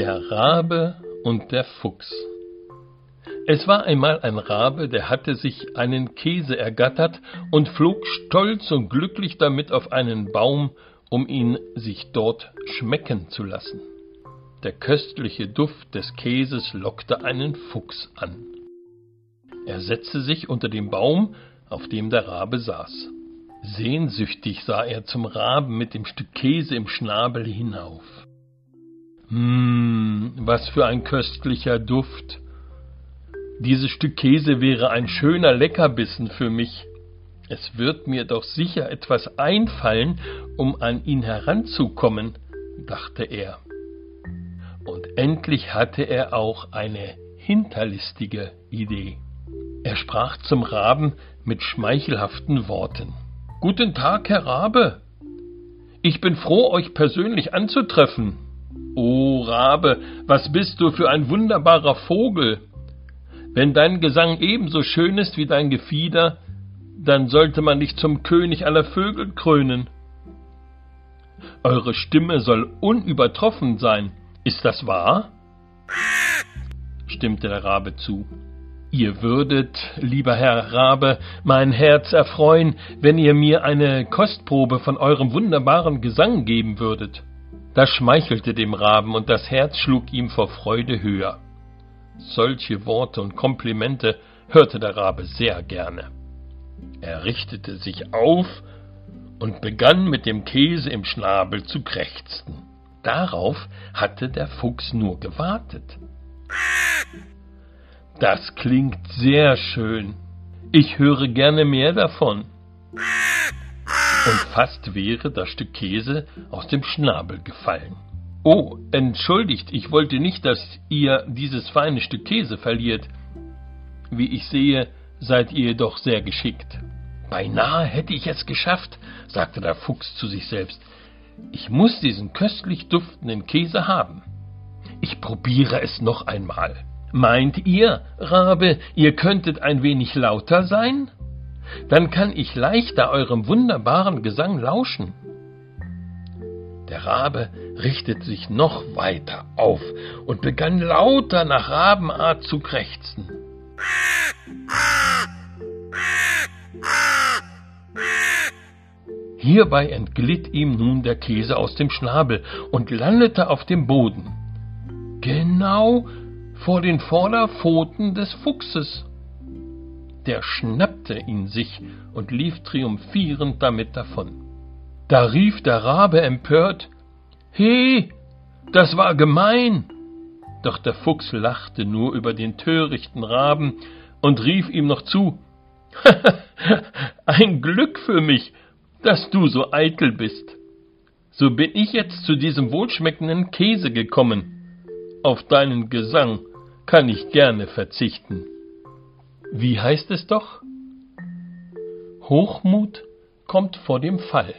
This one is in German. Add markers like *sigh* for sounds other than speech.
Der Rabe und der Fuchs Es war einmal ein Rabe, der hatte sich einen Käse ergattert und flog stolz und glücklich damit auf einen Baum, um ihn sich dort schmecken zu lassen. Der köstliche Duft des Käses lockte einen Fuchs an. Er setzte sich unter den Baum, auf dem der Rabe saß. Sehnsüchtig sah er zum Raben mit dem Stück Käse im Schnabel hinauf. Hm, was für ein köstlicher Duft. Dieses Stück Käse wäre ein schöner Leckerbissen für mich. Es wird mir doch sicher etwas einfallen, um an ihn heranzukommen, dachte er. Und endlich hatte er auch eine hinterlistige Idee. Er sprach zum Raben mit schmeichelhaften Worten. Guten Tag, Herr Rabe. Ich bin froh, euch persönlich anzutreffen. O Rabe, was bist du für ein wunderbarer Vogel. Wenn dein Gesang ebenso schön ist wie dein Gefieder, dann sollte man dich zum König aller Vögel krönen. Eure Stimme soll unübertroffen sein. Ist das wahr? stimmte der Rabe zu. Ihr würdet, lieber Herr Rabe, mein Herz erfreuen, wenn ihr mir eine Kostprobe von eurem wunderbaren Gesang geben würdet. Das schmeichelte dem Raben, und das Herz schlug ihm vor Freude höher. Solche Worte und Komplimente hörte der Rabe sehr gerne. Er richtete sich auf und begann mit dem Käse im Schnabel zu krächzen. Darauf hatte der Fuchs nur gewartet. Das klingt sehr schön. Ich höre gerne mehr davon. Und fast wäre das Stück Käse aus dem Schnabel gefallen. Oh, entschuldigt, ich wollte nicht, dass ihr dieses feine Stück Käse verliert. Wie ich sehe, seid ihr doch sehr geschickt. Beinahe hätte ich es geschafft, sagte der Fuchs zu sich selbst. Ich muss diesen köstlich duftenden Käse haben. Ich probiere es noch einmal. Meint ihr, Rabe, ihr könntet ein wenig lauter sein? Dann kann ich leichter eurem wunderbaren Gesang lauschen. Der Rabe richtete sich noch weiter auf und begann lauter nach Rabenart zu krächzen. Hierbei entglitt ihm nun der Käse aus dem Schnabel und landete auf dem Boden. Genau vor den Vorderpfoten des Fuchses. Der schnappte ihn sich und lief triumphierend damit davon. Da rief der Rabe empört He, das war gemein. Doch der Fuchs lachte nur über den törichten Raben und rief ihm noch zu *laughs* Ein Glück für mich, dass du so eitel bist. So bin ich jetzt zu diesem wohlschmeckenden Käse gekommen. Auf deinen Gesang kann ich gerne verzichten. Wie heißt es doch? Hochmut kommt vor dem Fall.